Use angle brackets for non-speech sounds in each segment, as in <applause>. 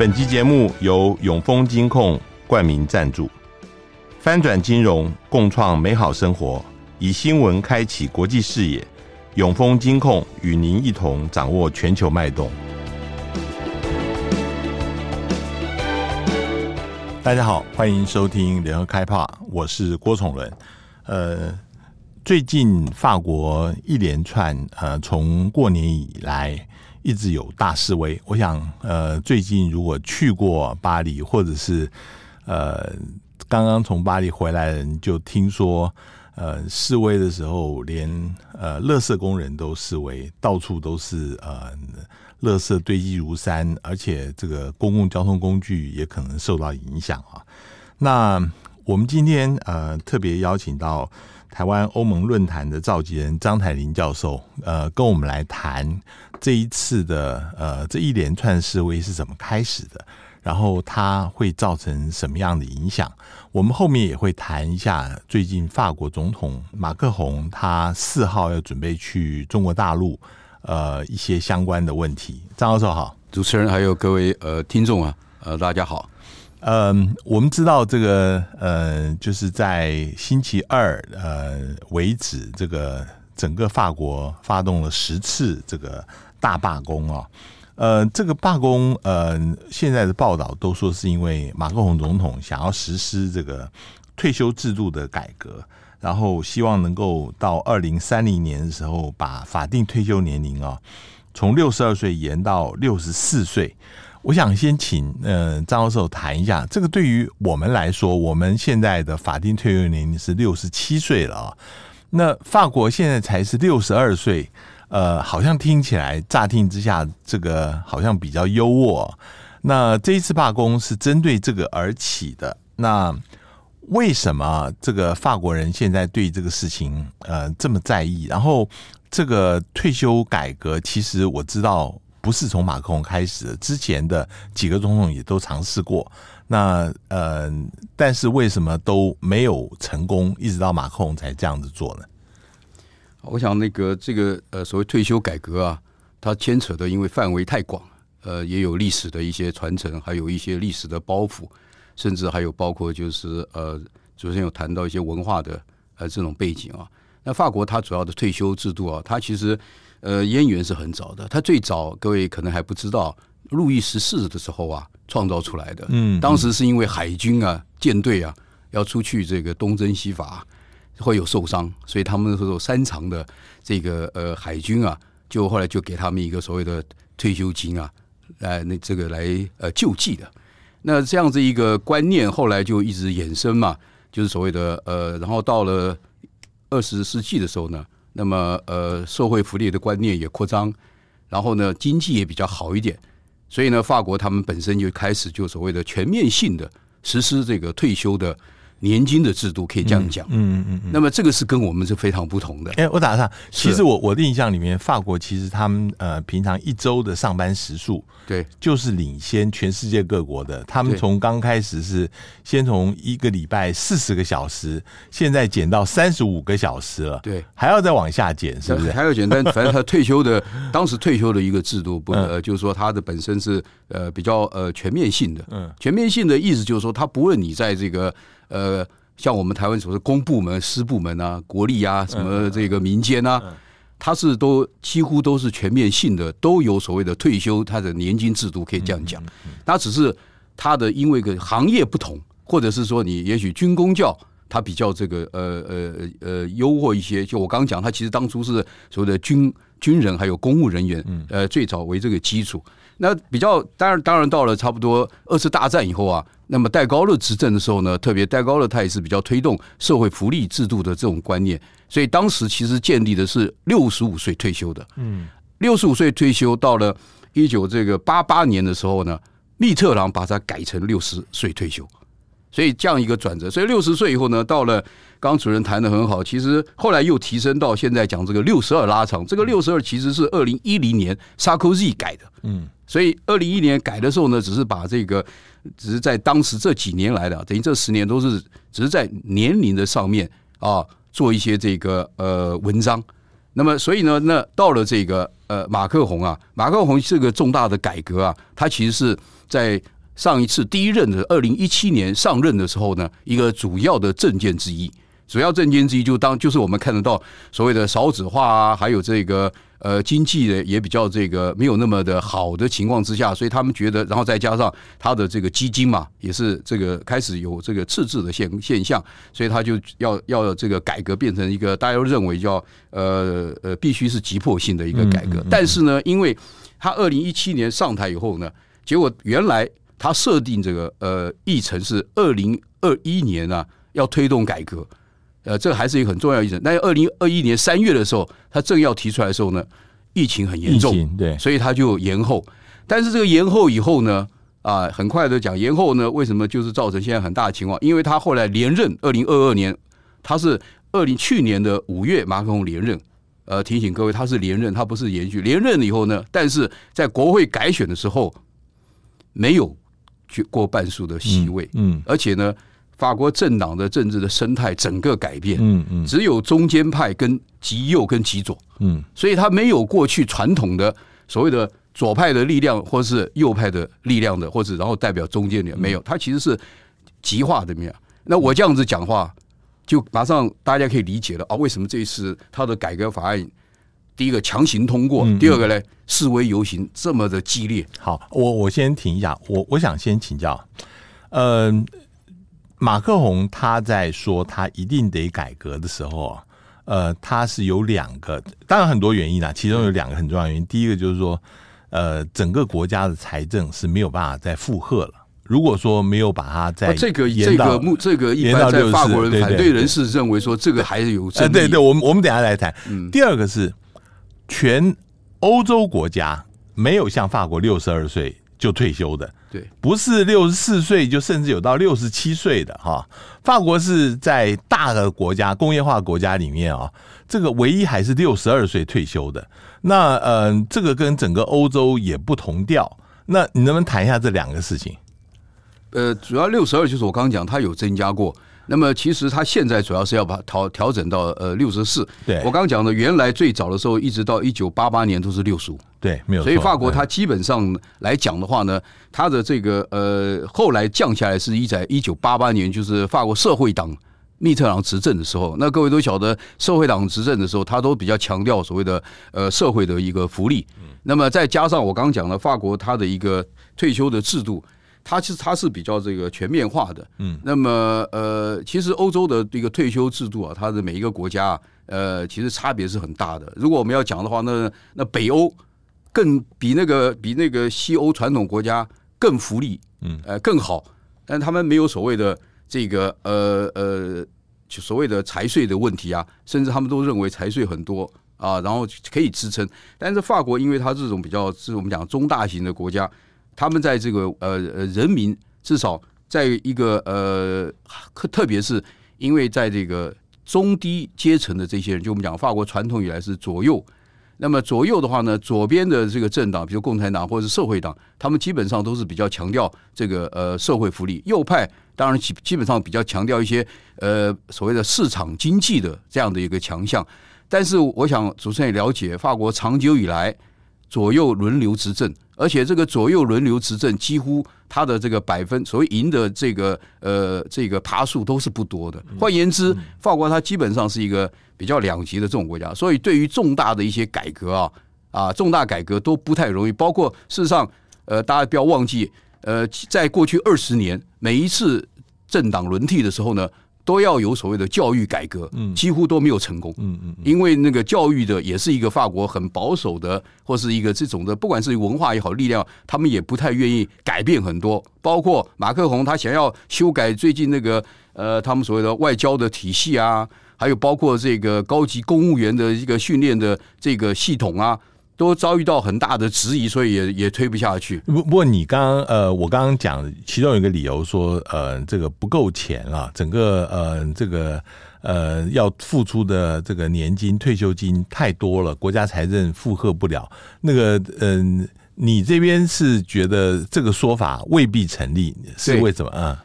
本集节目由永丰金控冠名赞助，翻转金融，共创美好生活，以新闻开启国际视野。永丰金控与您一同掌握全球脉动。大家好，欢迎收听联合开炮，我是郭崇伦。呃，最近法国一连串呃，从过年以来。一直有大示威，我想，呃，最近如果去过巴黎，或者是呃刚刚从巴黎回来的人，就听说，呃，示威的时候，连呃垃圾工人都示威，到处都是呃垃圾堆积如山，而且这个公共交通工具也可能受到影响啊。那我们今天呃特别邀请到。台湾欧盟论坛的召集人张台林教授，呃，跟我们来谈这一次的呃这一连串示威是怎么开始的，然后它会造成什么样的影响？我们后面也会谈一下最近法国总统马克宏他四号要准备去中国大陆，呃，一些相关的问题。张教授好，主持人还有各位呃听众啊，呃大家好。嗯，我们知道这个，呃，就是在星期二呃为止，这个整个法国发动了十次这个大罢工啊。呃，这个罢工，呃，现在的报道都说是因为马克龙总统想要实施这个退休制度的改革，然后希望能够到二零三零年的时候把法定退休年龄啊从六十二岁延到六十四岁。我想先请呃张教授谈一下，这个对于我们来说，我们现在的法定退休年龄是六十七岁了啊。那法国现在才是六十二岁，呃，好像听起来乍听之下，这个好像比较优渥。那这一次罢工是针对这个而起的，那为什么这个法国人现在对这个事情呃这么在意？然后这个退休改革，其实我知道。不是从马克龙开始，之前的几个总统也都尝试过。那呃，但是为什么都没有成功？一直到马克龙才这样子做呢？我想那个这个呃所谓退休改革啊，它牵扯的因为范围太广，呃，也有历史的一些传承，还有一些历史的包袱，甚至还有包括就是呃，昨天有谈到一些文化的呃这种背景啊。那法国它主要的退休制度啊，它其实。呃，渊源是很早的。他最早，各位可能还不知道，路易十四的时候啊，创造出来的。嗯，当时是因为海军啊，舰队啊，要出去这个东征西伐，会有受伤，所以他们那时候三长的这个呃海军啊，就后来就给他们一个所谓的退休金啊，来那这个来呃救济的。那这样子一个观念，后来就一直衍生嘛，就是所谓的呃，然后到了二十世纪的时候呢。那么，呃，社会福利的观念也扩张，然后呢，经济也比较好一点，所以呢，法国他们本身就开始就所谓的全面性的实施这个退休的。年金的制度可以这样讲，嗯嗯嗯，嗯，那么这个是跟我们是非常不同的。哎、欸，我打上，其实我我的印象里面，法国其实他们呃平常一周的上班时数，对，就是领先全世界各国的。他们从刚开始是先从一个礼拜四十个小时，现在减到三十五个小时了，对，还要再往下减，是不是？<laughs> 还要减，但 <laughs> 反正他退休的 <laughs> 当时退休的一个制度不，不呃，就是说他的本身是呃比较呃全面性的，嗯，全面性的意思就是说，他不论你在这个。呃，像我们台湾所说的公部门、私部门啊、国力啊、什么这个民间啊，它是都几乎都是全面性的，都有所谓的退休，它的年金制度可以这样讲。它只是它的因为个行业不同，或者是说你也许军工教它比较这个呃呃呃优渥一些。就我刚刚讲，它其实当初是所谓的军军人还有公务人员，呃，最早为这个基础。那比较当然，当然到了差不多二次大战以后啊，那么戴高乐执政的时候呢，特别戴高乐他也是比较推动社会福利制度的这种观念，所以当时其实建立的是六十五岁退休的。嗯，六十五岁退休到了一九这个八八年的时候呢，密特朗把它改成六十岁退休，所以这样一个转折。所以六十岁以后呢，到了刚刚主任谈的很好，其实后来又提升到现在讲这个六十二拉长，这个六十二其实是二零一零年 Sarkozy 改的。嗯。所以，二零一一年改的时候呢，只是把这个，只是在当时这几年来的，等于这十年都是只是在年龄的上面啊做一些这个呃文章。那么，所以呢，那到了这个呃马克宏啊，马克宏这个重大的改革啊，他其实是在上一次第一任的二零一七年上任的时候呢，一个主要的政见之一。主要政见之一就当就是我们看得到所谓的少子化啊，还有这个呃经济的也比较这个没有那么的好的情况之下，所以他们觉得，然后再加上他的这个基金嘛，也是这个开始有这个赤字的现现象，所以他就要要这个改革变成一个大家都认为叫呃呃必须是急迫性的一个改革。但是呢，因为他二零一七年上台以后呢，结果原来他设定这个呃议程是二零二一年啊要推动改革。呃，这个还是一个很重要的议程。但是二零二一年三月的时候，他正要提出来的时候呢，疫情很严重，对，所以他就延后。但是这个延后以后呢，啊，很快的讲延后呢，为什么就是造成现在很大的情况？因为他后来连任，二零二二年他是二零去年的五月马克龙连任。呃，提醒各位，他是连任，他不是延续。连任了以后呢，但是在国会改选的时候没有过半数的席位，嗯，嗯，而且呢。法国政党的政治的生态整个改变，嗯嗯，只有中间派跟极右跟极左，嗯，所以他没有过去传统的所谓的左派的力量，或是右派的力量的，或者然后代表中间的没有，他其实是极化的面。那我这样子讲话，就马上大家可以理解了啊，为什么这一次他的改革法案第一个强行通过，第二个呢示威游行这么的激烈？好，我我先停一下，我我想先请教，嗯。马克宏他在说他一定得改革的时候啊，呃，他是有两个，当然很多原因啊，其中有两个很重要的原因。第一个就是说，呃，整个国家的财政是没有办法再负荷了。如果说没有把它在这个这个目这个一般在法国人反对人士认为说这个还是有争议。对对，我们我们等下来谈。第二个是全欧洲国家没有像法国六十二岁就退休的。对，不是六十四岁就甚至有到六十七岁的哈。法国是在大的国家工业化国家里面啊，这个唯一还是六十二岁退休的。那呃，这个跟整个欧洲也不同调。那你能不能谈一下这两个事情？呃，主要六十二就是我刚刚讲，它有增加过。那么其实它现在主要是要把调调整到呃六十四。对，我刚刚讲的原来最早的时候一直到一九八八年都是六十五。对，没有错。所以法国它基本上来讲的话呢，它的这个呃后来降下来是一在一九八八年，就是法国社会党密特朗执政的时候。那各位都晓得，社会党执政的时候，他都比较强调所谓的呃社会的一个福利。那么再加上我刚刚讲了法国它的一个退休的制度。它其实它是比较这个全面化的，嗯，那么呃，其实欧洲的这个退休制度啊，它的每一个国家啊，呃，其实差别是很大的。如果我们要讲的话，那那北欧更比那个比那个西欧传统国家更福利，嗯，呃，更好，但他们没有所谓的这个呃呃，就所谓的财税的问题啊，甚至他们都认为财税很多啊，然后可以支撑。但是法国因为它这种比较是我们讲中大型的国家。他们在这个呃呃，人民至少在一个呃，特别是因为在这个中低阶层的这些人，就我们讲法国传统以来是左右，那么左右的话呢，左边的这个政党，比如共产党或者是社会党，他们基本上都是比较强调这个呃社会福利；右派当然基基本上比较强调一些呃所谓的市场经济的这样的一个强项。但是我想主持人也了解，法国长久以来左右轮流执政。而且这个左右轮流执政，几乎他的这个百分所谓赢的这个呃这个爬数都是不多的。换言之，法国它基本上是一个比较两极的这种国家，所以对于重大的一些改革啊啊重大改革都不太容易。包括事实上，呃，大家不要忘记，呃，在过去二十年，每一次政党轮替的时候呢。都要有所谓的教育改革，几乎都没有成功。嗯嗯，因为那个教育的也是一个法国很保守的，或是一个这种的，不管是文化也好，力量，他们也不太愿意改变很多。包括马克宏他想要修改最近那个呃，他们所谓的外交的体系啊，还有包括这个高级公务员的一个训练的这个系统啊。都遭遇到很大的质疑，所以也也推不下去。不不过你刚刚呃，我刚刚讲其中有一个理由说，呃，这个不够钱啊，整个呃这个呃要付出的这个年金退休金太多了，国家财政负荷不了。那个嗯、呃，你这边是觉得这个说法未必成立，是为什么啊？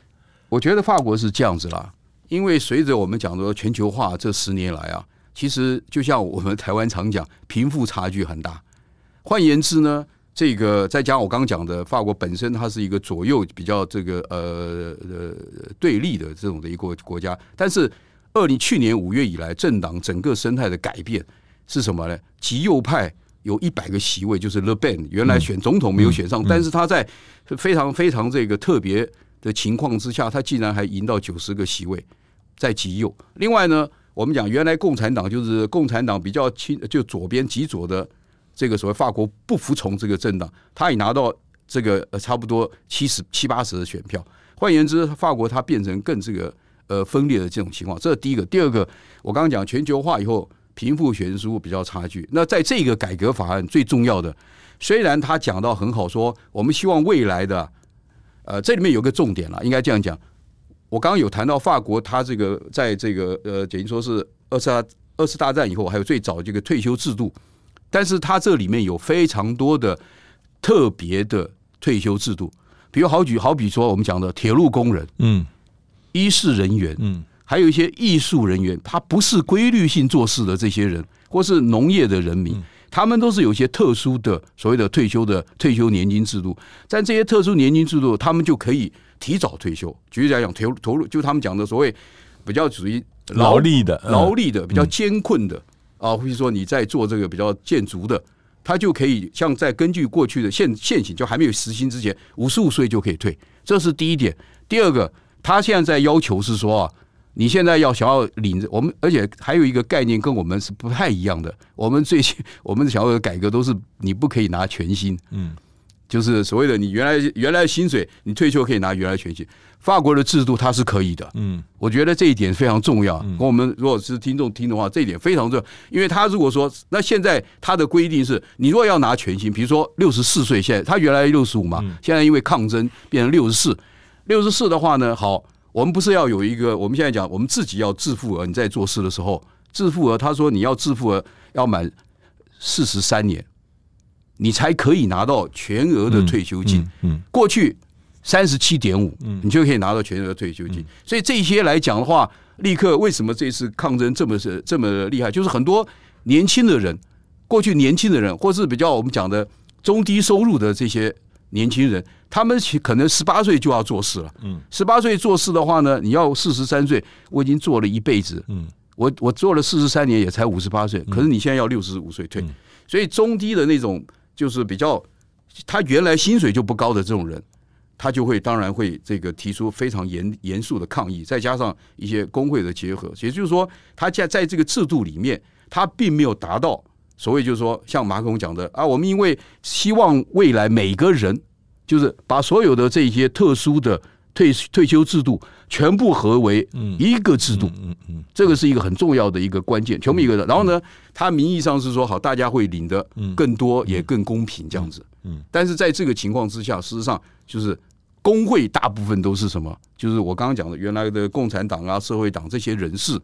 我觉得法国是这样子啦，因为随着我们讲的全球化这十年来啊。其实就像我们台湾常讲，贫富差距很大。换言之呢，这个再加上我刚刚讲的，法国本身它是一个左右比较这个呃呃对立的这种的一个国家，但是二零去年五月以来，政党整个生态的改变是什么呢？极右派有一百个席位，就是 Le Pen 原来选总统没有选上，但是他在非常非常这个特别的情况之下，他竟然还赢到九十个席位，在极右。另外呢，我们讲原来共产党就是共产党比较亲，就左边极左的这个所谓法国不服从这个政党，他也拿到这个呃差不多七十七八十的选票。换言之，法国它变成更这个呃分裂的这种情况。这是第一个。第二个，我刚刚讲全球化以后。贫富悬殊比较差距，那在这个改革法案最重要的，虽然他讲到很好，说我们希望未来的，呃，这里面有个重点了，应该这样讲。我刚刚有谈到法国，他这个在这个呃，等于说是二次二次大战以后，还有最早这个退休制度，但是它这里面有非常多的特别的退休制度，比如好举好比说我们讲的铁路工人，嗯，医事人员，嗯。还有一些艺术人员，他不是规律性做事的这些人，或是农业的人民，他们都是有一些特殊的所谓的退休的退休年金制度。在这些特殊年金制度，他们就可以提早退休。举例来讲，投投入就他们讲的所谓比较属于劳力的、劳力的比较艰困的啊，或者说你在做这个比较建筑的，他就可以像在根据过去的现现行，就还没有实行之前，五十五岁就可以退。这是第一点。第二个，他现在在要求是说啊。你现在要想要领着我们，而且还有一个概念跟我们是不太一样的。我们最近我们想要的改革都是你不可以拿全薪，嗯，就是所谓的你原来原来的薪水，你退休可以拿原来全薪。法国的制度它是可以的，嗯，我觉得这一点非常重要。跟我们如果是听众听的话，这一点非常重要，因为他如果说那现在他的规定是，你如果要拿全薪，比如说六十四岁，现在他原来六十五嘛，现在因为抗争变成六十四，六十四的话呢，好。我们不是要有一个，我们现在讲，我们自己要自付额。你在做事的时候，自付额，他说你要自付额要满四十三年，你才可以拿到全额的退休金。嗯，过去三十七点五，你就可以拿到全额的退休金。所以这些来讲的话，立刻为什么这次抗争这么是这么厉害？就是很多年轻的人，过去年轻的人，或是比较我们讲的中低收入的这些。年轻人，他们可能十八岁就要做事了。嗯，十八岁做事的话呢，你要四十三岁，我已经做了一辈子。嗯，我我做了四十三年，也才五十八岁。可是你现在要六十五岁退，所以中低的那种就是比较，他原来薪水就不高的这种人，他就会当然会这个提出非常严严肃的抗议，再加上一些工会的结合，也就是说，他在在这个制度里面，他并没有达到。所谓就是说，像马克龙讲的啊，我们因为希望未来每个人，就是把所有的这些特殊的退退休制度全部合为一个制度，嗯嗯，这个是一个很重要的一个关键，全部一个的。然后呢，他名义上是说好，大家会领的更多也更公平这样子，嗯，但是在这个情况之下，事实上就是工会大部分都是什么？就是我刚刚讲的原来的共产党啊、社会党这些人士。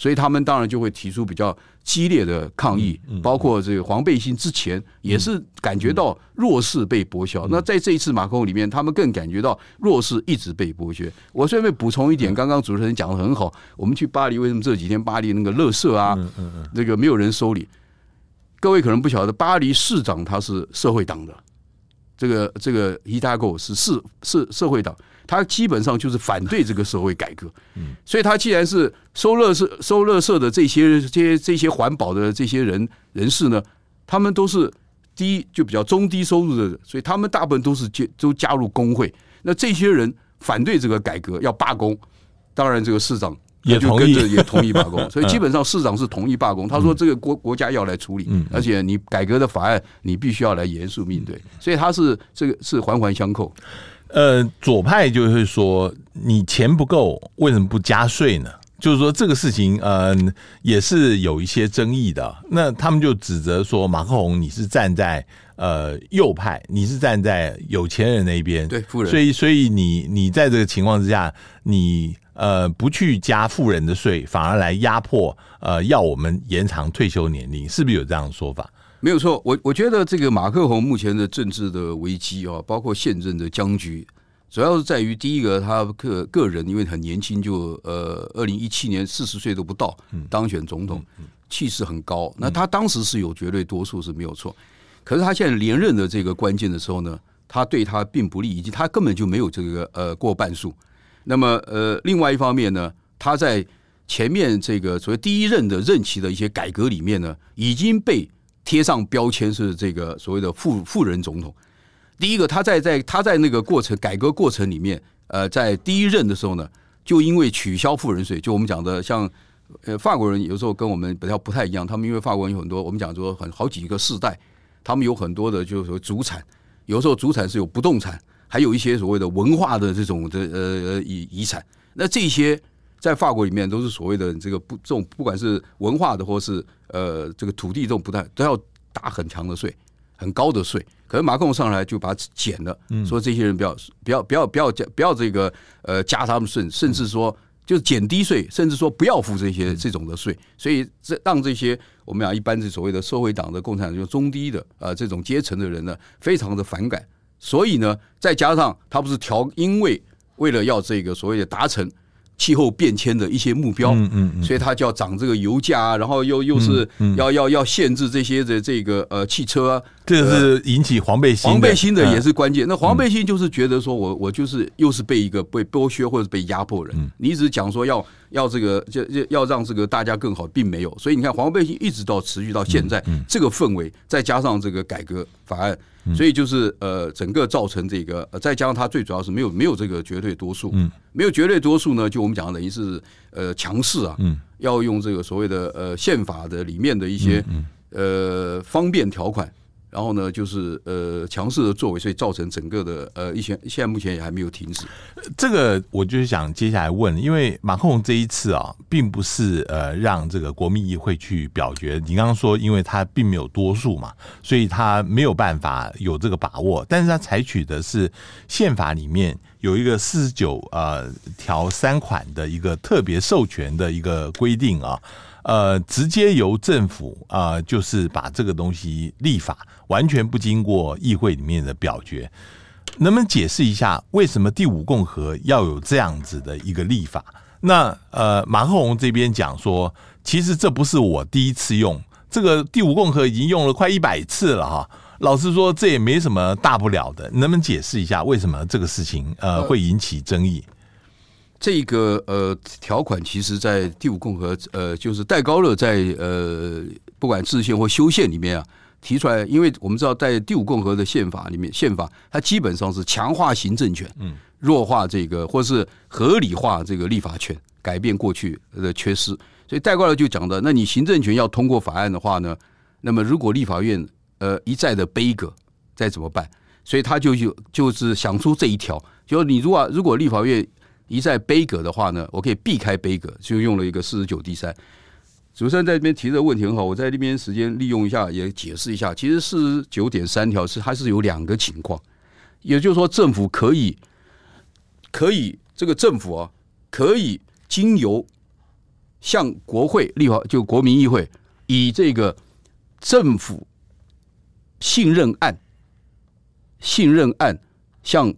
所以他们当然就会提出比较激烈的抗议，包括这个黄背心之前也是感觉到弱势被剥削。那在这一次马克宏里面，他们更感觉到弱势一直被剥削。我顺便补充一点，刚刚主持人讲的很好，我们去巴黎为什么这几天巴黎那个垃圾啊，那个没有人收礼？各位可能不晓得，巴黎市长他是社会党的，这个这个 Hidalgo 是是是社会党。他基本上就是反对这个社会改革，嗯，所以他既然是收垃圾、收乐社的这些、这些、这些环保的这些人人士呢，他们都是低就比较中低收入的人，所以他们大部分都是加都加入工会。那这些人反对这个改革，要罢工，当然这个市长也就跟着也同意罢工，<laughs> 所以基本上市长是同意罢工。他说这个国国家要来处理，而且你改革的法案你必须要来严肃面对，所以他是这个是环环相扣。呃，左派就会说，你钱不够，为什么不加税呢？就是说这个事情，嗯、呃，也是有一些争议的。那他们就指责说，马克宏你是站在呃右派，你是站在有钱人那边，对富人，所以所以你你在这个情况之下，你呃不去加富人的税，反而来压迫呃要我们延长退休年龄，是不是有这样的说法？没有错，我我觉得这个马克宏目前的政治的危机啊，包括现任的僵局，主要是在于第一个，他个个人因为很年轻就呃，二零一七年四十岁都不到当选总统，气势很高。那他当时是有绝对多数是没有错，可是他现在连任的这个关键的时候呢，他对他并不利，以及他根本就没有这个呃过半数。那么呃，另外一方面呢，他在前面这个所谓第一任的任期的一些改革里面呢，已经被贴上标签是这个所谓的富富人总统。第一个，他在在他在那个过程改革过程里面，呃，在第一任的时候呢，就因为取消富人税，就我们讲的像呃法国人有时候跟我们比较不太一样，他们因为法国人有很多我们讲说很好几个世代，他们有很多的就是说祖产，有时候祖产是有不动产，还有一些所谓的文化的这种的呃遗遗产，那这些在法国里面都是所谓的这个不这种不管是文化的或是呃这个土地这种不太都要打很强的税，很高的税。可是马克龙上来就把它减了，说这些人不要不要不要不要加不要这个呃加他们税，甚至说就是减低税，甚至说不要付这些这种的税，所以这让这些我们讲一般是所谓的社会党的共产党就中低的呃这种阶层的人呢，非常的反感。所以呢，再加上他不是调，因为为了要这个所谓的达成。气候变迁的一些目标，嗯嗯，嗯，所以他就要涨这个油价啊，然后又又是要要要限制这些的这个呃汽车啊，这是引起黄背心，黄背心的也是关键。那黄背心就是觉得说我我就是又是被一个被剥削或者被压迫人，你一直讲说要要这个就要让这个大家更好，并没有。所以你看黄背心一直到持续到现在，这个氛围再加上这个改革法案。所以就是呃，整个造成这个，呃，再加上它最主要是没有没有这个绝对多数，嗯，没有绝对多数呢，就我们讲的等于是呃强势啊，嗯，要用这个所谓的呃宪法的里面的一些呃方便条款。然后呢，就是呃强势的作为，所以造成整个的呃一些现在目前也还没有停止。这个我就是想接下来问，因为马克龙这一次啊，并不是呃让这个国民议会去表决。你刚刚说，因为他并没有多数嘛，所以他没有办法有这个把握。但是他采取的是宪法里面有一个四十九呃条三款的一个特别授权的一个规定啊。呃，直接由政府啊、呃，就是把这个东西立法，完全不经过议会里面的表决。能不能解释一下，为什么第五共和要有这样子的一个立法？那呃，马克龙这边讲说，其实这不是我第一次用，这个第五共和已经用了快一百次了哈。老实说，这也没什么大不了的。能不能解释一下，为什么这个事情呃会引起争议？这个呃条款，其实，在第五共和呃，就是戴高乐在呃，不管制宪或修宪里面啊，提出来，因为我们知道，在第五共和的宪法里面，宪法它基本上是强化行政权，嗯，弱化这个，或是合理化这个立法权，改变过去的缺失。所以戴高乐就讲的，那你行政权要通过法案的话呢，那么如果立法院呃一再的杯葛，再怎么办？所以他就有就是想出这一条，就是你如果如果立法院一再杯葛的话呢，我可以避开杯葛，就用了一个四十九 D 三。主持人在这边提的问题很好，我在这边时间利用一下，也解释一下。其实四十九点三条是它是有两个情况，也就是说政府可以可以这个政府啊可以经由向国会立法就国民议会以这个政府信任案信任案向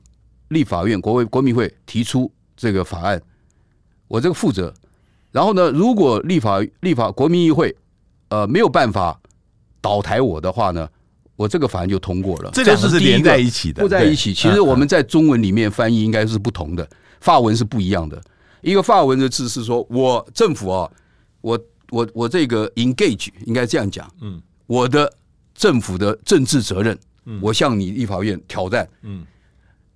立法院国会国民会提出。这个法案，我这个负责。然后呢，如果立法立法国民议会呃没有办法倒台我的话呢，我这个法案就通过了。这两个是连在一起的，不在一起。其实我们在中文里面翻译应该是不同的，法文是不一样的。一个法文的字是说，我政府啊，我我我这个 engage 应该这样讲，嗯，我的政府的政治责任，我向你立法院挑战，嗯。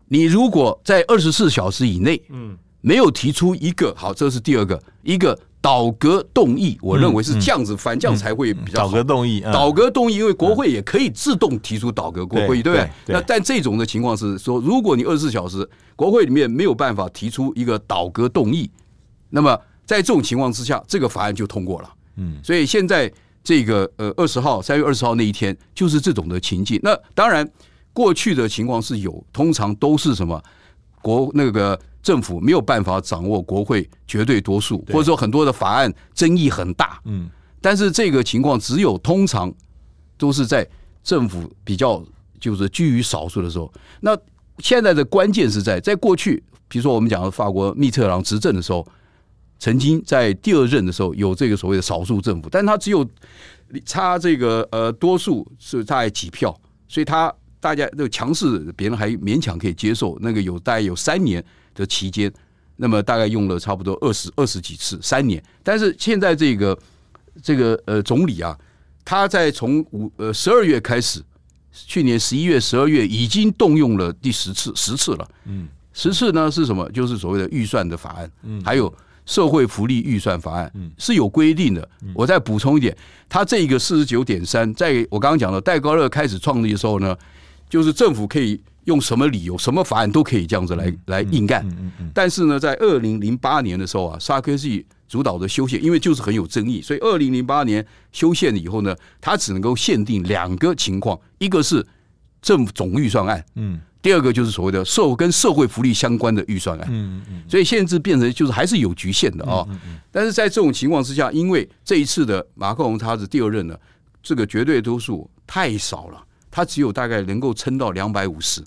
你如果在二十四小时以内，嗯，没有提出一个好，这是第二个一个倒戈动议，我认为是这样子，反这样才会比较好。倒阁动议，倒戈动议，因为国会也可以自动提出倒戈国会，对不对？那但这种的情况是说，如果你二十四小时国会里面没有办法提出一个倒戈动议，那么在这种情况之下，这个法案就通过了。嗯，所以现在这个呃二十号三月二十号那一天就是这种的情境。那当然。过去的情况是有，通常都是什么国那个政府没有办法掌握国会绝对多数，或者说很多的法案争议很大。嗯，但是这个情况只有通常都是在政府比较就是居于少数的时候。那现在的关键是在在过去，比如说我们讲的法国密特朗执政的时候，曾经在第二任的时候有这个所谓的少数政府，但他只有差这个呃多数是大概几票，所以他大家都强势，别人还勉强可以接受。那个有大概有三年的期间，那么大概用了差不多二十二十几次三年，但是现在这个这个呃总理啊，他在从五呃十二月开始，去年十一月十二月已经动用了第十次十次了，嗯，十次呢是什么？就是所谓的预算的法案，嗯，还有。社会福利预算法案是有规定的。我再补充一点，他这个四十九点三，在我刚刚讲的戴高乐开始创立的时候呢，就是政府可以用什么理由、什么法案都可以这样子来来硬干。但是呢，在二零零八年的时候啊，萨科系主导的修宪，因为就是很有争议，所以二零零八年修宪以后呢，他只能够限定两个情况，一个是政府总预算案，嗯。第二个就是所谓的社跟社会福利相关的预算案，嗯嗯，所以限制变成就是还是有局限的啊。但是在这种情况之下，因为这一次的马克龙他是第二任呢，这个绝对多数太少了，他只有大概能够撑到两百五十，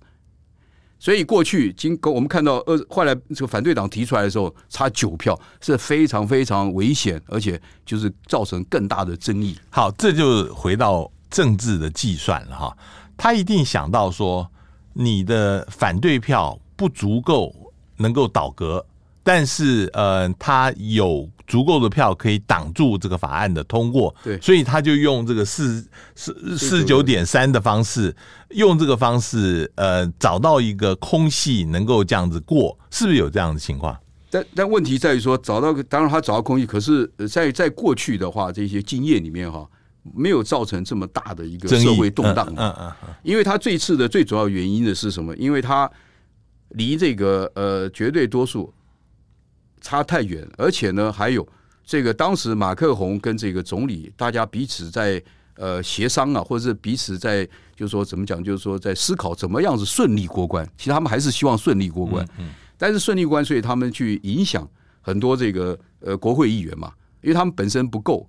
所以过去经过我们看到呃后来这个反对党提出来的时候差九票是非常非常危险，而且就是造成更大的争议。好，这就回到政治的计算了哈，他一定想到说。你的反对票不足够能够倒戈，但是呃，他有足够的票可以挡住这个法案的通过，对，所以他就用这个四四四九点三的方式，用这个方式呃，找到一个空隙能够这样子过，是不是有这样的情况？但但问题在于说，找到当然他找到空隙，可是在在过去的话，这些经验里面哈。没有造成这么大的一个社会动荡，嗯嗯嗯，因为他这次的最主要原因的是什么？因为他离这个呃绝对多数差太远，而且呢，还有这个当时马克宏跟这个总理大家彼此在呃协商啊，或者是彼此在就是说怎么讲，就是说在思考怎么样子顺利过关。其实他们还是希望顺利过关，嗯，但是顺利过关，所以他们去影响很多这个呃国会议员嘛，因为他们本身不够。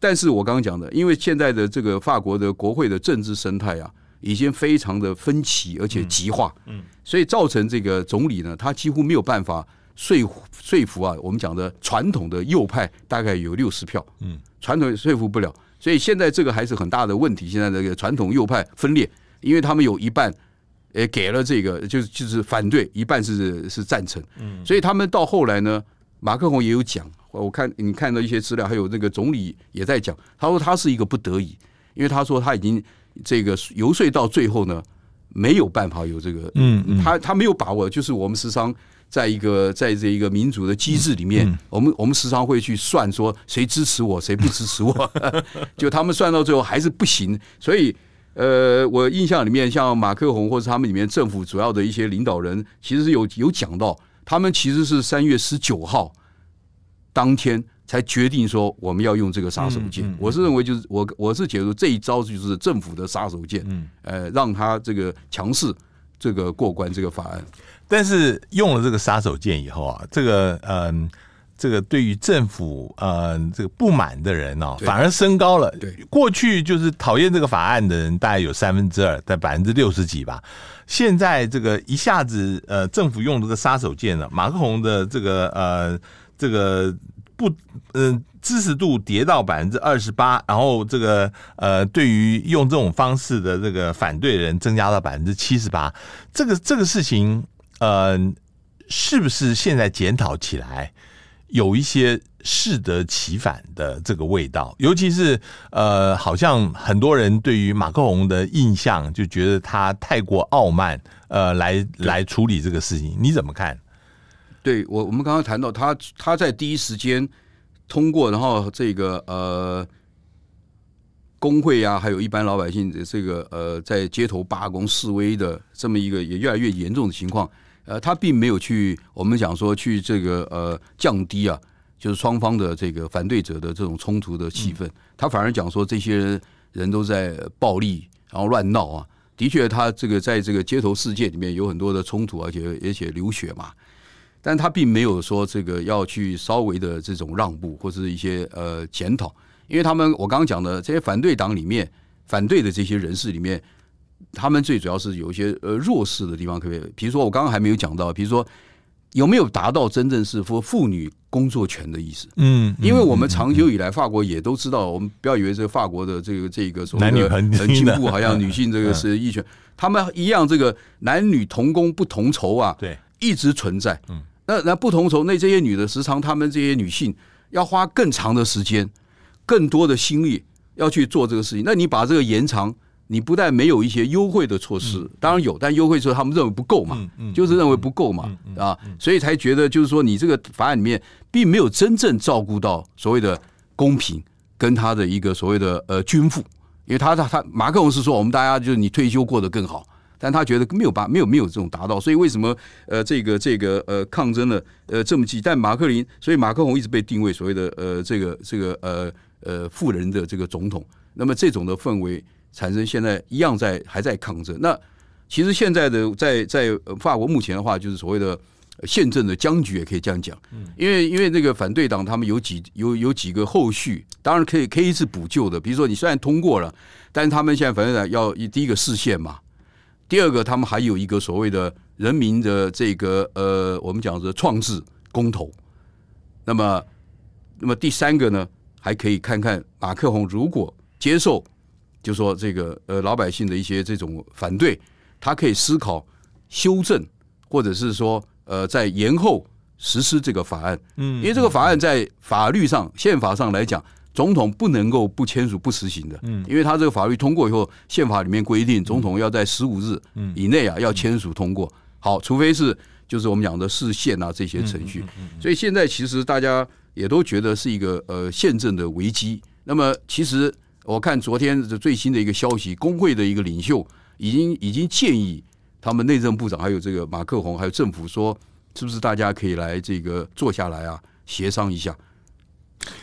但是我刚刚讲的，因为现在的这个法国的国会的政治生态啊，已经非常的分歧，而且极化，嗯，所以造成这个总理呢，他几乎没有办法说服说服啊，我们讲的传统的右派大概有六十票，嗯，传统说服不了，所以现在这个还是很大的问题。现在这个传统右派分裂，因为他们有一半，呃给了这个，就是就是反对，一半是是赞成，嗯，所以他们到后来呢，马克宏也有讲。我看你看到一些资料，还有那个总理也在讲，他说他是一个不得已，因为他说他已经这个游说到最后呢，没有办法有这个，嗯，他他没有把握，就是我们时常在一个在这一个民主的机制里面，我们我们时常会去算说谁支持我，谁不支持我，<laughs> 就他们算到最后还是不行，所以呃，我印象里面像马克宏或者他们里面政府主要的一些领导人，其实是有有讲到，他们其实是三月十九号。当天才决定说我们要用这个杀手锏，嗯嗯嗯、我是认为就是我我是解读这一招就是政府的杀手锏，嗯，呃，让他这个强势这个过关这个法案。但是用了这个杀手锏以后啊，这个嗯、呃，这个对于政府呃这个不满的人哦，反而升高了。对，过去就是讨厌这个法案的人大概有三分之二，在百分之六十几吧。现在这个一下子呃，政府用这个杀手锏了，马克宏的这个呃。这个不，嗯、呃，支持度跌到百分之二十八，然后这个呃，对于用这种方式的这个反对人增加到百分之七十八，这个这个事情，呃，是不是现在检讨起来有一些适得其反的这个味道？尤其是呃，好像很多人对于马克龙的印象就觉得他太过傲慢，呃，来来处理这个事情，你怎么看？对我，我们刚刚谈到他，他在第一时间通过，然后这个呃工会啊，还有一般老百姓的这个呃在街头罢工示威的这么一个也越来越严重的情况，呃，他并没有去我们讲说去这个呃降低啊，就是双方的这个反对者的这种冲突的气氛，他反而讲说这些人都在暴力，然后乱闹啊，的确，他这个在这个街头世界里面有很多的冲突，而且而且流血嘛。但他并没有说这个要去稍微的这种让步或者是一些呃检讨，因为他们我刚刚讲的这些反对党里面反对的这些人士里面，他们最主要是有一些呃弱势的地方，可不可以？比如说我刚刚还没有讲到，比如说有没有达到真正是说妇女工作权的意思？嗯，因为我们长久以来，法国也都知道，我们不要以为这个法国的这个这个所谓的很进步，好像女性这个是一权，他们一样这个男女同工不同酬啊，对，一直存在。嗯，那那不同酬，那这些女的时常，他们这些女性要花更长的时间、更多的心力要去做这个事情。那你把这个延长。你不但没有一些优惠的措施，当然有，但优惠措施他们认为不够嘛，就是认为不够嘛，啊，所以才觉得就是说你这个法案里面并没有真正照顾到所谓的公平跟他的一个所谓的呃均富，因为他他他马克龙是说我们大家就是你退休过得更好，但他觉得没有把没有没有这种达到，所以为什么呃这个这个呃抗争了呃这么急？但马克林所以马克龙一直被定位所谓的呃这个这个呃呃富人的这个总统，那么这种的氛围。产生现在一样在还在抗争。那其实现在的在在法国目前的话，就是所谓的宪政的僵局，也可以这样讲。因为因为那个反对党他们有几有有几个后续，当然可以可以是补救的。比如说你虽然通过了，但是他们现在反对党要第一个视线嘛，第二个他们还有一个所谓的人民的这个呃我们讲的创制公投。那么那么第三个呢，还可以看看马克宏如果接受。就说这个呃老百姓的一些这种反对，他可以思考修正，或者是说呃在延后实施这个法案。嗯，因为这个法案在法律上、宪法上来讲，总统不能够不签署、不实行的。嗯，因为他这个法律通过以后，宪法里面规定，总统要在十五日以内啊要签署通过。好，除非是就是我们讲的释宪啊这些程序。所以现在其实大家也都觉得是一个呃宪政的危机。那么其实。我看昨天的最新的一个消息，工会的一个领袖已经已经建议他们内政部长还有这个马克宏还有政府说，是不是大家可以来这个坐下来啊协商一下？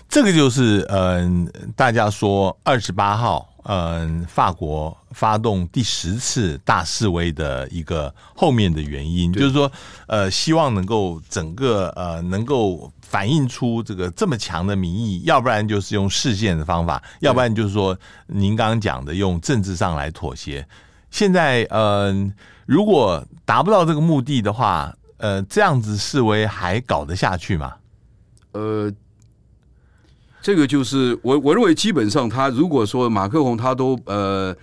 这个就是嗯、呃，大家说二十八号嗯、呃，法国发动第十次大示威的一个后面的原因，就是说呃，希望能够整个呃能够。反映出这个这么强的民意，要不然就是用释宪的方法，要不然就是说您刚刚讲的用政治上来妥协。现在，嗯、呃，如果达不到这个目的的话，呃，这样子示威还搞得下去吗？呃，这个就是我我认为，基本上他如果说马克宏他都呃。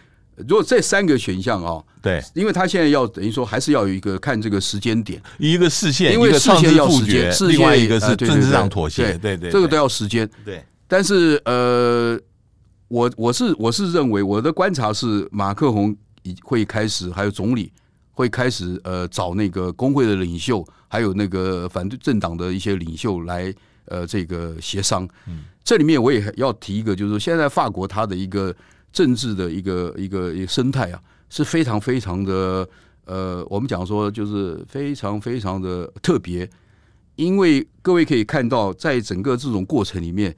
如果这三个选项啊，对，因为他现在要等于说还是要有一个看这个时间点，一个视线，因为视线要时间，另外一个是政治上妥协，对对对，这个都要时间。对，但是呃，我我是我是认为我的观察是，马克宏会开始，还有总理会开始呃找那个工会的领袖，还有那个反对政党的一些领袖来呃这个协商。嗯，这里面我也要提一个，就是说现在法国它的一个。政治的一个一个一个生态啊，是非常非常的呃，我们讲说就是非常非常的特别，因为各位可以看到，在整个这种过程里面，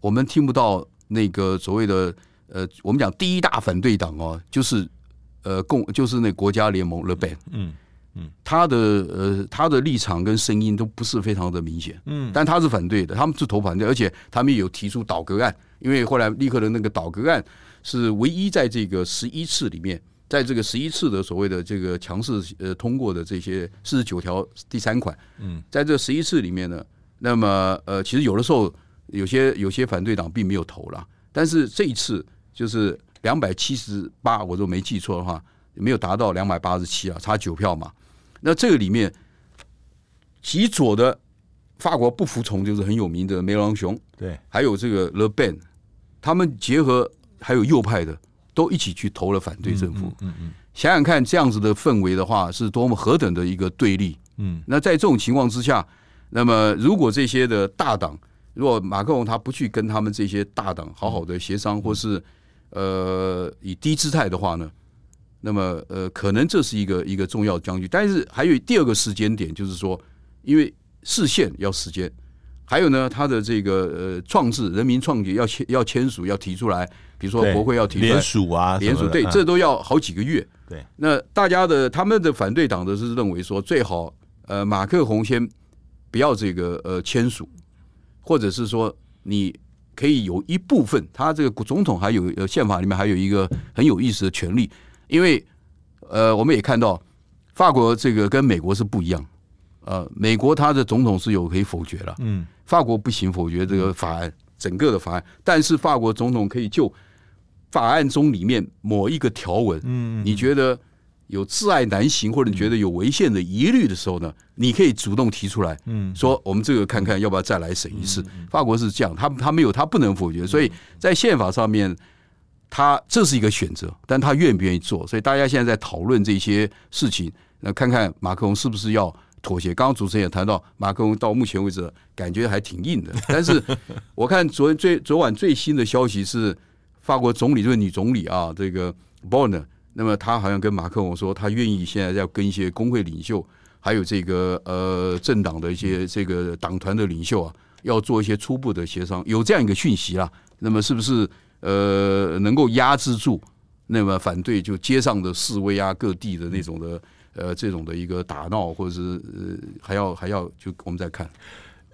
我们听不到那个所谓的呃，我们讲第一大反对党哦，就是呃共就是那国家联盟 Leban，嗯嗯，他的呃他的立场跟声音都不是非常的明显，嗯，但他是反对的，他们是投反对，而且他们有提出倒戈案，因为后来立刻的那个倒戈案。是唯一在这个十一次里面，在这个十一次的所谓的这个强势呃通过的这些四十九条第三款，嗯，在这十一次里面呢，那么呃，其实有的时候有些有些反对党并没有投了，但是这一次就是两百七十八，我如果没记错的话，没有达到两百八十七啊，差九票嘛。那这个里面极左的法国不服从，就是很有名的梅朗雄，对，还有这个勒贝，他们结合。还有右派的都一起去投了反对政府。嗯嗯，想想看，这样子的氛围的话，是多么何等的一个对立。嗯，那在这种情况之下，那么如果这些的大党，如果马克龙他不去跟他们这些大党好好的协商，或是呃以低姿态的话呢，那么呃可能这是一个一个重要的僵局。但是还有第二个时间点，就是说，因为视线要时间。还有呢，他的这个呃创制人民创举要签要签署要提出来，比如说国会要提出来联署啊，联署对，这都要好几个月。对，那大家的他们的反对党的是认为说，最好呃马克宏先不要这个呃签署，或者是说你可以有一部分，他这个总统还有呃宪法里面还有一个很有意思的权利，因为呃我们也看到法国这个跟美国是不一样。呃，美国他的总统是有可以否决了，嗯，法国不行否决这个法案，整个的法案，但是法国总统可以就法案中里面某一个条文，嗯，你觉得有挚爱难行，或者你觉得有违宪的疑虑的时候呢，你可以主动提出来，嗯，说我们这个看看要不要再来审一次。法国是这样，他他没有他不能否决，所以在宪法上面，他这是一个选择，但他愿不愿意做？所以大家现在在讨论这些事情，那看看马克龙是不是要。妥协。刚刚主持人也谈到，马克龙到目前为止感觉还挺硬的。但是我看昨最昨晚最新的消息是，法国总理就是女总理啊，这个 Borne，那么他好像跟马克龙说，他愿意现在要跟一些工会领袖，还有这个呃政党的一些这个党团的领袖啊，要做一些初步的协商，有这样一个讯息啦。那么是不是呃能够压制住那么反对就街上的示威啊，各地的那种的？呃，这种的一个打闹，或者是呃，还要还要，就我们再看。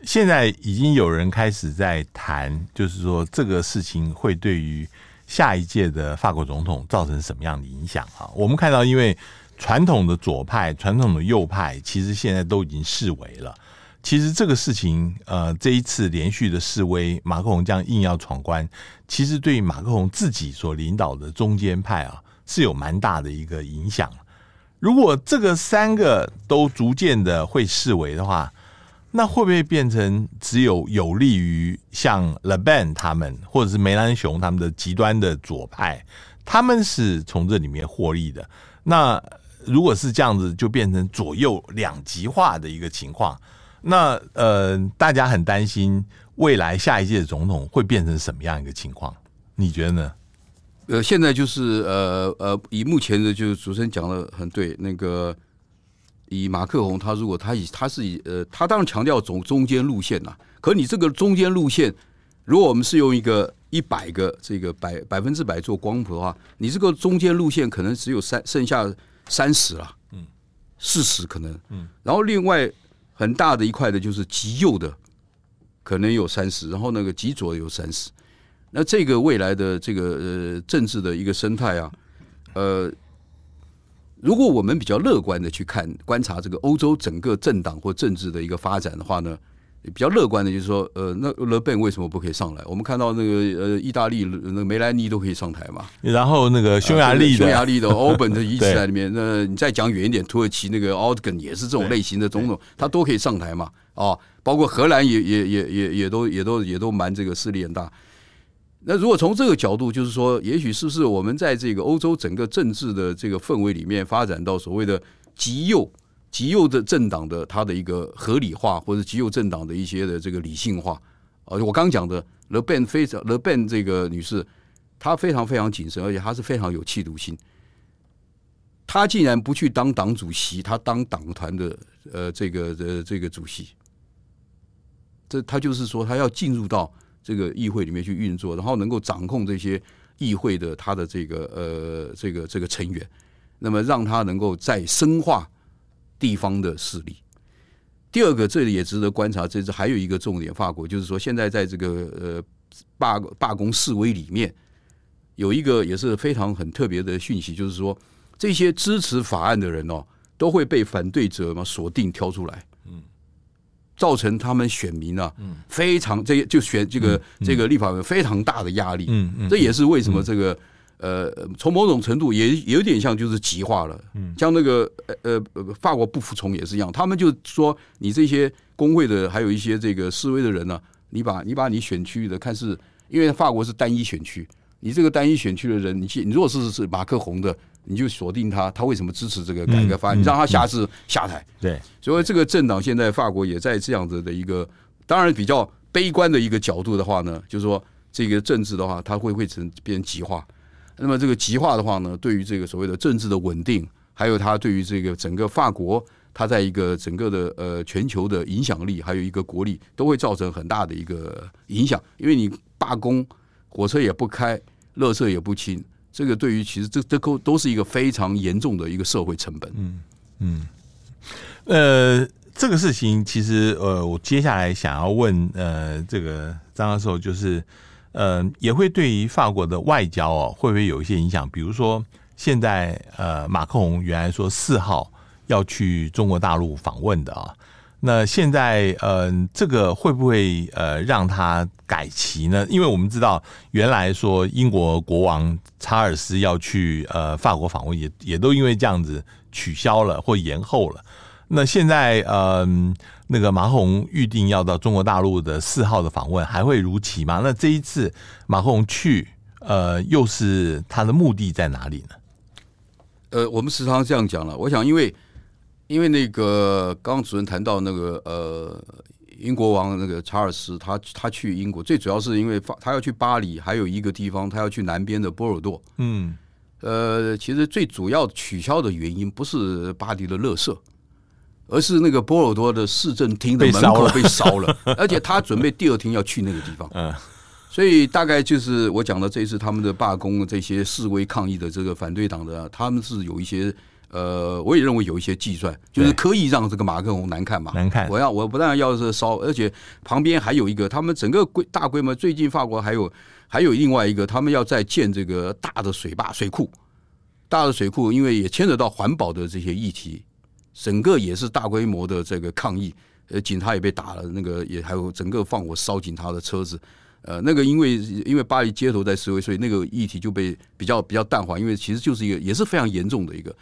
现在已经有人开始在谈，就是说这个事情会对于下一届的法国总统造成什么样的影响啊？我们看到，因为传统的左派、传统的右派，其实现在都已经示威了。其实这个事情，呃，这一次连续的示威，马克龙这样硬要闯关，其实对于马克龙自己所领导的中间派啊，是有蛮大的一个影响。如果这个三个都逐渐的会视为的话，那会不会变成只有有利于像 Le Pen 他们，或者是梅兰雄他们的极端的左派，他们是从这里面获利的？那如果是这样子，就变成左右两极化的一个情况。那呃，大家很担心未来下一届总统会变成什么样一个情况？你觉得呢？呃，现在就是呃呃，以目前的，就是主持人讲的很对。那个以马克宏，他如果他以他是以呃，他当然强调走中间路线呐。可你这个中间路线，如果我们是用一个一百个这个百百分之百做光谱的话，你这个中间路线可能只有三剩下三十了，嗯，四十可能，嗯。然后另外很大的一块的就是极右的，可能有三十，然后那个极左有三十。那这个未来的这个呃政治的一个生态啊，呃，如果我们比较乐观的去看观察这个欧洲整个政党或政治的一个发展的话呢，比较乐观的就是说，呃，那勒本为什么不可以上来？我们看到那个呃，意大利那个梅兰妮都可以上台嘛，然后那个匈牙利的、匈牙利的欧本的 <laughs> 一直在里面。那你再讲远一点，土耳其那个奥德根也是这种类型的总统，他都可以上台嘛。哦，包括荷兰也也也也也都也都也都蛮这个势力很大。那如果从这个角度，就是说，也许是不是我们在这个欧洲整个政治的这个氛围里面，发展到所谓的极右、极右的政党的它的一个合理化，或者极右政党的一些的这个理性化？啊，我刚讲的 Le Ben 非常 Le Ben 这个女士，她非常非常谨慎，而且她是非常有气度心。她竟然不去当党主席，她当党团的呃这个的这个主席，这她就是说，她要进入到。这个议会里面去运作，然后能够掌控这些议会的他的这个呃这个这个成员，那么让他能够再深化地方的势力。第二个，这里也值得观察，这是还有一个重点，法国就是说，现在在这个呃罢罢工示威里面，有一个也是非常很特别的讯息，就是说这些支持法案的人哦，都会被反对者嘛锁定挑出来。造成他们选民啊，非常这就选这个这个立法委非常大的压力，嗯嗯，这也是为什么这个呃，从某种程度也有点像就是极化了，嗯，像那个呃呃法国不服从也是一样，他们就说你这些工会的还有一些这个示威的人呢，你把你把你选区域的看是，因为法国是单一选区，你这个单一选区的人，你去你如果是是马克宏的。你就锁定他，他为什么支持这个改革方案？你让他下次下台。对，所以这个政党现在法国也在这样子的一个，当然比较悲观的一个角度的话呢，就是说这个政治的话，它会会成变极化。那么这个极化的话呢，对于这个所谓的政治的稳定，还有它对于这个整个法国，它在一个整个的呃全球的影响力，还有一个国力，都会造成很大的一个影响。因为你罢工，火车也不开，垃圾也不清。这个对于其实这这都都是一个非常严重的一个社会成本。嗯嗯，呃，这个事情其实呃，我接下来想要问呃，这个张教授就是呃，也会对于法国的外交哦，会不会有一些影响？比如说现在呃，马克龙原来说四号要去中国大陆访问的啊，那现在，呃，这个会不会呃让他改期呢？因为我们知道，原来说英国国王查尔斯要去呃法国访问，也也都因为这样子取消了或延后了。那现在，呃，那个马克宏预定要到中国大陆的四号的访问，还会如期吗？那这一次马克宏去，呃，又是他的目的在哪里呢？呃，我们时常这样讲了，我想因为。因为那个刚刚主任谈到那个呃英国王那个查尔斯，他他去英国最主要是因为他要去巴黎，还有一个地方他要去南边的波尔多。嗯，呃，其实最主要取消的原因不是巴黎的垃圾，而是那个波尔多的市政厅的门口被烧了，<laughs> 而且他准备第二天要去那个地方。<laughs> 嗯，所以大概就是我讲的这一次他们的罢工、这些示威抗议的这个反对党的，他们是有一些。呃，我也认为有一些计算，就是刻意让这个马克龙难看嘛。难看。我要我不但要是烧，而且旁边还有一个，他们整个规大规模，最近法国还有还有另外一个，他们要再建这个大的水坝水库，大的水库，因为也牵扯到环保的这些议题，整个也是大规模的这个抗议。呃，警察也被打了，那个也还有整个放火烧警察的车子。呃，那个因为因为巴黎街头在示威，所以那个议题就被比较比较淡化，因为其实就是一个也是非常严重的一个。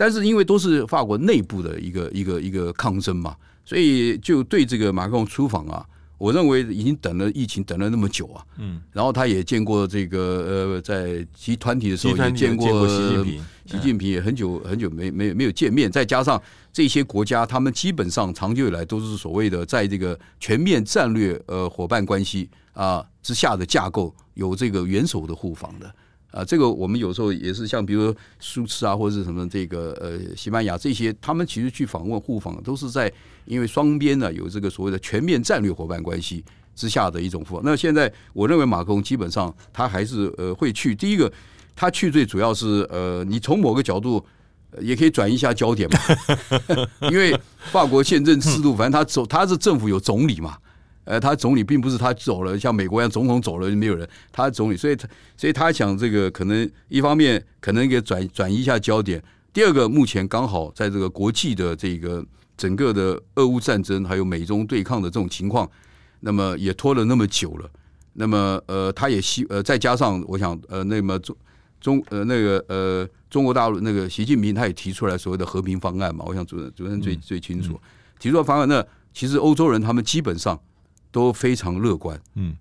但是因为都是法国内部的一个一个一个抗争嘛，所以就对这个马克龙出访啊，我认为已经等了疫情等了那么久啊，嗯，然后他也见过这个呃，在集团体的时候也见过习近平，习近平也很久很久没没没有见面，再加上这些国家他们基本上长久以来都是所谓的在这个全面战略呃伙伴关系啊之下的架构，有这个元首的互访的。啊，这个我们有时候也是像比如说苏兹啊，或者是什么这个呃西班牙这些，他们其实去访问互访都是在因为双边呢有这个所谓的全面战略伙伴关系之下的一种互访。那现在我认为马克龙基本上他还是呃会去。第一个，他去最主要是呃，你从某个角度也可以转移一下焦点嘛，<laughs> 因为法国宪政制度，反正他总他是政府有总理嘛。呃，他总理并不是他走了，像美国一样总统走了就没有人，他总理，所以他所以他想这个可能一方面可能给转转移一下焦点，第二个目前刚好在这个国际的这个整个的俄乌战争还有美中对抗的这种情况，那么也拖了那么久了，那么呃他也希呃再加上我想呃那么中中呃那个呃中国大陆那个习近平他也提出来所谓的和平方案嘛，我想主任主任最最清楚，提出的方案，那其实欧洲人他们基本上。都非常乐观。嗯，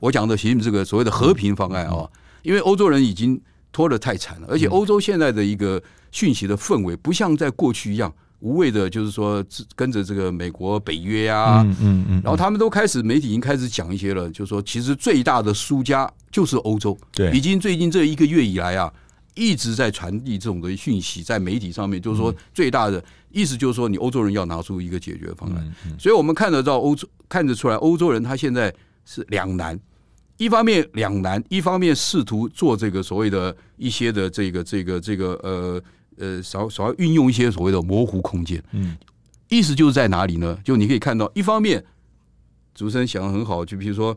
我讲的其实这个所谓的和平方案啊，因为欧洲人已经拖得太惨了，而且欧洲现在的一个讯息的氛围不像在过去一样无谓的，就是说跟着这个美国北约啊，嗯嗯，然后他们都开始媒体已经开始讲一些了，就是说其实最大的输家就是欧洲。对，已经最近这一个月以来啊，一直在传递这种的讯息，在媒体上面就是说最大的。意思就是说，你欧洲人要拿出一个解决方案，所以我们看得到欧洲看得出来，欧洲人他现在是两难，一方面两难，一方面试图做这个所谓的一些的这个这个这个呃呃少少要运用一些所谓的模糊空间，嗯，意思就是在哪里呢？就你可以看到，一方面主持人想的很好，就比如说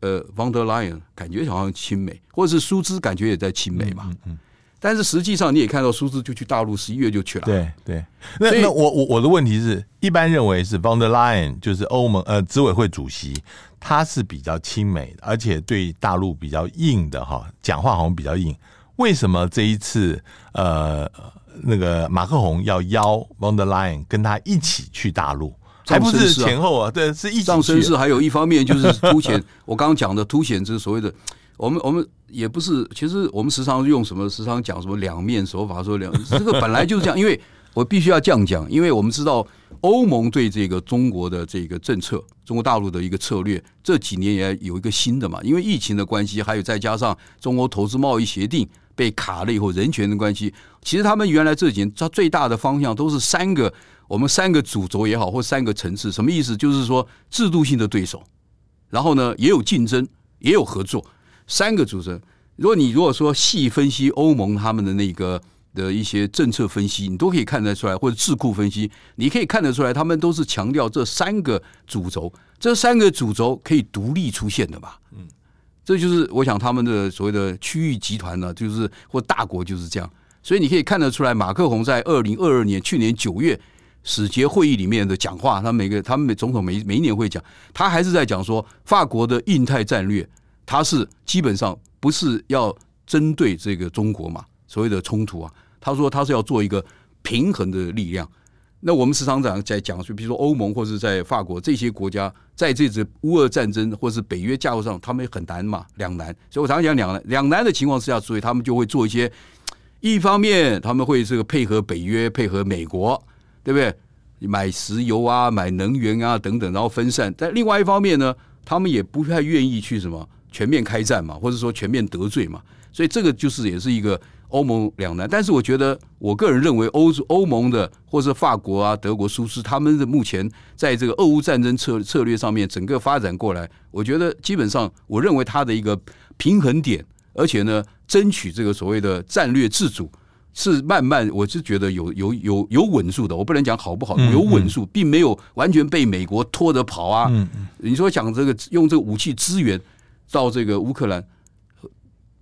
呃，von der Leyen 感觉好像亲美，或者是苏兹感觉也在亲美嘛，嗯。嗯但是实际上，你也看到，苏志就去大陆，十一月就去了。对对，那那我我我的问题是一般认为是 von der Leyen 就是欧盟呃执委会主席，他是比较亲美的，而且对大陆比较硬的哈，讲话好像比较硬。为什么这一次呃那个马克宏要邀 von der Leyen 跟他一起去大陆，还不是前后啊？对，是一起。上身是还有一方面就是凸显 <laughs> 我刚刚讲的凸显这所谓的。我们我们也不是，其实我们时常用什么，时常讲什么两面手法，说两 <laughs> 这个本来就是这样。因为我必须要这样讲，因为我们知道欧盟对这个中国的这个政策，中国大陆的一个策略，这几年也有一个新的嘛。因为疫情的关系，还有再加上中国投资贸易协定被卡了以后，人权的关系，其实他们原来这几年它最大的方向都是三个，我们三个主轴也好，或三个层次，什么意思？就是说制度性的对手，然后呢也有竞争，也有合作。三个主持人，如果你如果说细分析欧盟他们的那个的一些政策分析，你都可以看得出来，或者智库分析，你可以看得出来，他们都是强调这三个主轴，这三个主轴可以独立出现的吧？嗯，这就是我想他们的所谓的区域集团呢，就是或大国就是这样，所以你可以看得出来，马克宏在二零二二年去年九月使节会议里面的讲话，他每个他们每总统每每一年会讲，他还是在讲说法国的印太战略，他是基本上不是要针对这个中国嘛，所谓的冲突啊，他说他是要做一个平衡的力量。那我们时常讲在讲，就比如说欧盟或者在法国这些国家，在这次乌俄战争或是北约架构上，他们很难嘛，两难。所以我常常讲两难，两难的情况之下，所以他们就会做一些，一方面他们会这个配合北约，配合美国，对不对？买石油啊，买能源啊等等，然后分散。但另外一方面呢，他们也不太愿意去什么全面开战嘛，或者说全面得罪嘛。所以这个就是也是一个。欧盟两难，但是我觉得，我个人认为欧欧盟的或者法国啊、德国、苏斯，他们的目前在这个俄乌战争策策略上面，整个发展过来，我觉得基本上，我认为它的一个平衡点，而且呢，争取这个所谓的战略自主，是慢慢，我是觉得有有有有稳住的。我不能讲好不好，有稳住，并没有完全被美国拖着跑啊。你说讲这个用这个武器支援到这个乌克兰。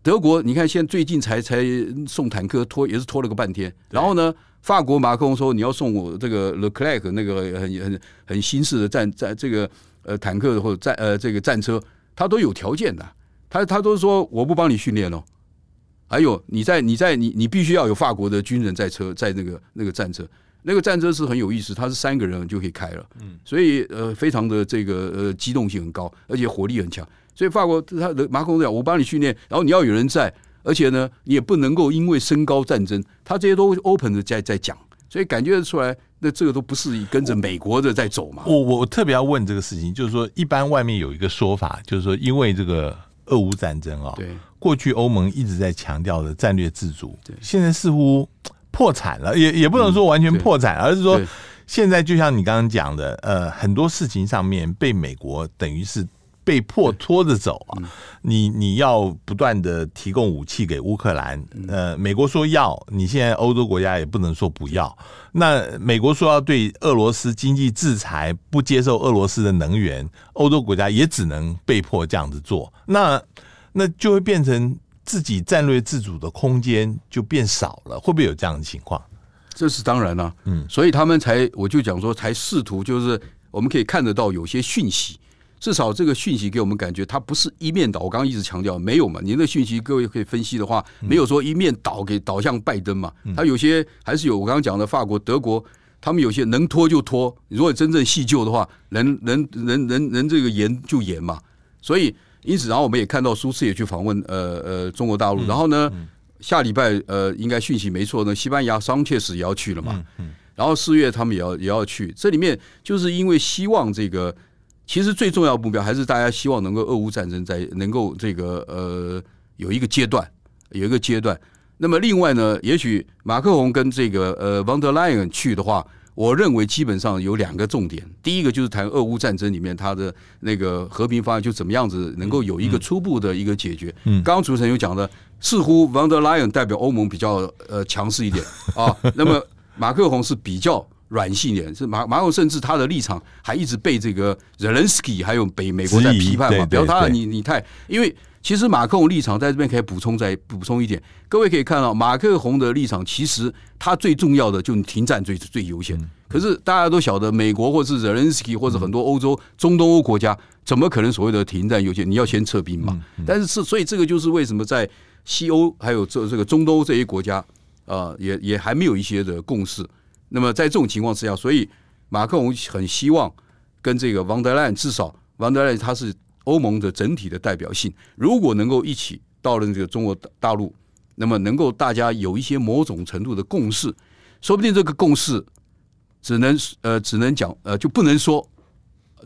德国，你看现在最近才才送坦克拖，也是拖了个半天。然后呢，法国马克龙说你要送我这个 Leclerc 那个很很很新式的战战这个呃坦克或者战呃这个战车，他都有条件的。他他都说我不帮你训练哦。还有你在你在你你必须要有法国的军人在车在那个那个战车，那个战车是很有意思，它是三个人就可以开了。嗯，所以呃非常的这个呃机动性很高，而且火力很强。所以法国他的马克龙讲，我帮你训练，然后你要有人在，而且呢，你也不能够因为升高战争，他这些都 open 的在在讲，所以感觉得出来，那这个都不是跟着美国的在走嘛。我我特别要问这个事情，就是说，一般外面有一个说法，就是说，因为这个俄乌战争啊，对，过去欧盟一直在强调的战略自主，对，现在似乎破产了，也也不能说完全破产，而是说现在就像你刚刚讲的，呃，很多事情上面被美国等于是。被迫拖着走啊！你你要不断的提供武器给乌克兰，呃，美国说要，你现在欧洲国家也不能说不要。那美国说要对俄罗斯经济制裁，不接受俄罗斯的能源，欧洲国家也只能被迫这样子做。那那就会变成自己战略自主的空间就变少了，会不会有这样的情况？这是当然了，啊，嗯，所以他们才我就讲说，才试图就是我们可以看得到有些讯息。至少这个讯息给我们感觉，它不是一面倒。我刚刚一直强调，没有嘛？您的讯息，各位可以分析的话，没有说一面倒给倒向拜登嘛？他有些还是有。我刚刚讲的法国、德国，他们有些能拖就拖。如果真正细究的话，能能能能能这个严就严嘛。所以因此，然后我们也看到苏斯也去访问呃呃中国大陆。然后呢，下礼拜呃应该讯息没错呢，西班牙桑切斯也要去了嘛。然后四月他们也要也要去。这里面就是因为希望这个。其实最重要的目标还是大家希望能够俄乌战争在能够这个呃有一个阶段有一个阶段。那么另外呢，也许马克宏跟这个呃王德莱恩去的话，我认为基本上有两个重点。第一个就是谈俄乌战争里面他的那个和平方案就怎么样子能够有一个初步的一个解决。嗯，刚刚主持人有讲的，似乎王德莱恩代表欧盟比较呃强势一点 <laughs> 啊，那么马克宏是比较。软性点是马马孔，甚至他的立场还一直被这个 Zelensky 还有北美国在批判嘛？比如他你你太，因为其实马克宏立场在这边可以补充再补充一点，各位可以看到马克宏的立场，其实他最重要的就是停战最最优先。可是大家都晓得，美国或是 Zelensky 或者很多欧洲中东欧国家，怎么可能所谓的停战优先？你要先撤兵嘛？但是是所以这个就是为什么在西欧还有这这个中东欧这些国家啊，也也还没有一些的共识。那么在这种情况之下，所以马克龙很希望跟这个王德兰，至少王德兰他是欧盟的整体的代表性，如果能够一起到了这个中国大陆，那么能够大家有一些某种程度的共识，说不定这个共识只能呃只能讲呃就不能说，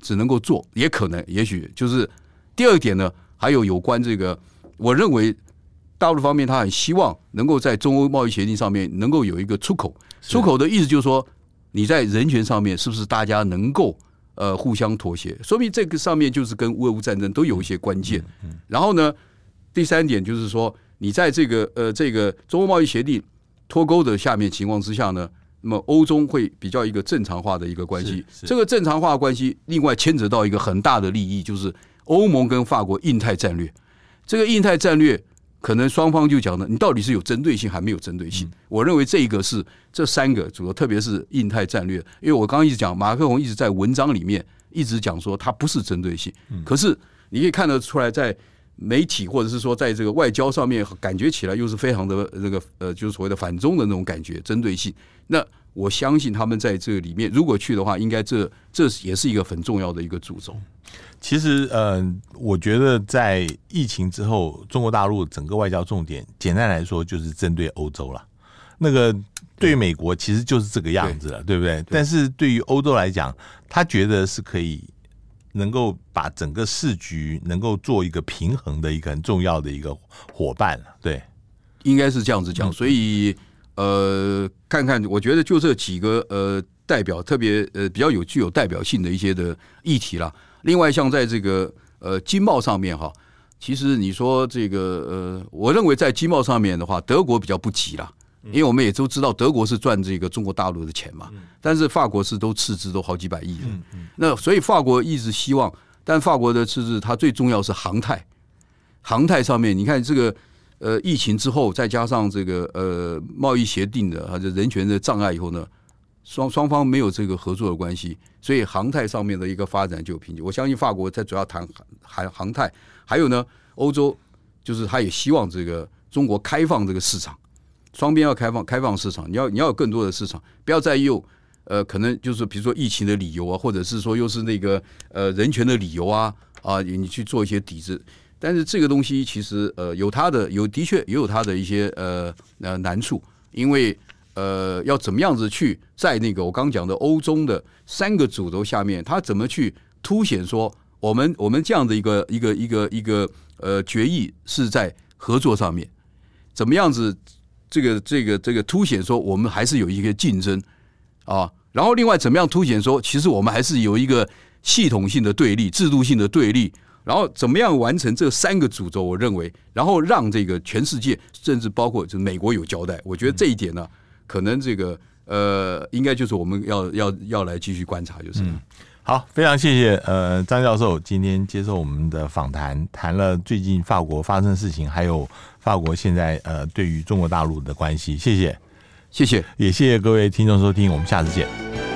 只能够做，也可能也许就是第二点呢，还有有关这个，我认为大陆方面他很希望能够在中欧贸易协定上面能够有一个出口。出口的意思就是说，你在人权上面是不是大家能够呃互相妥协？说明这个上面就是跟俄乌战争都有一些关键。然后呢，第三点就是说，你在这个呃这个中欧贸易协定脱钩的下面情况之下呢，那么欧中会比较一个正常化的一个关系。这个正常化的关系，另外牵扯到一个很大的利益，就是欧盟跟法国印太战略。这个印太战略可能双方就讲的，你到底是有针对性还没有针对性？我认为这一个是这三个主要，特别是印太战略，因为我刚刚一直讲，马克龙一直在文章里面一直讲说他不是针对性，可是你可以看得出来，在媒体或者是说在这个外交上面，感觉起来又是非常的那个呃，就是所谓的反中的那种感觉，针对性。那我相信他们在这里面，如果去的话，应该这这也是一个很重要的一个主轴。其实，呃，我觉得在疫情之后，中国大陆整个外交重点，简单来说就是针对欧洲了。那个对于美国，其实就是这个样子了，对，对不对？对，但是对于欧洲来讲，他觉得是可以能够把整个市局能够做一个平衡的一个很重要的一个伙伴了。对，应该是这样子讲。所以，呃，看看，我觉得就这几个呃代表，特别呃比较有具有代表性的一些的议题啦。另外，像在这个呃经贸上面哈，其实你说这个呃，我认为在经贸上面的话，德国比较不急啦，因为我们也都知道德国是赚这个中国大陆的钱嘛，但是法国是都赤字都好几百亿，那所以法国一直希望，但法国的赤字它最重要是航太，航太上面你看这个呃疫情之后，再加上这个呃贸易协定的或者人权的障碍以后呢。双双方没有这个合作的关系，所以航太上面的一个发展就有瓶颈。我相信法国在主要谈航航太，还有呢，欧洲就是他也希望这个中国开放这个市场，双边要开放开放市场，你要你要有更多的市场，不要再用呃可能就是比如说疫情的理由啊，或者是说又是那个呃人权的理由啊啊，你去做一些抵制。但是这个东西其实呃有它的有的确也有它的一些呃呃难处，因为。呃，要怎么样子去在那个我刚讲的欧中的三个主轴下面，他怎么去凸显说我们我们这样的一个一个一个一个呃决议是在合作上面，怎么样子这个这个这个凸显说我们还是有一个竞争啊，然后另外怎么样凸显说其实我们还是有一个系统性的对立、制度性的对立，然后怎么样完成这三个主轴？我认为，然后让这个全世界甚至包括就是美国有交代，我觉得这一点呢。可能这个呃，应该就是我们要要要来继续观察，就是。嗯，好，非常谢谢呃张教授今天接受我们的访谈，谈了最近法国发生的事情，还有法国现在呃对于中国大陆的关系。谢谢，谢谢，也谢谢各位听众收听，我们下次见。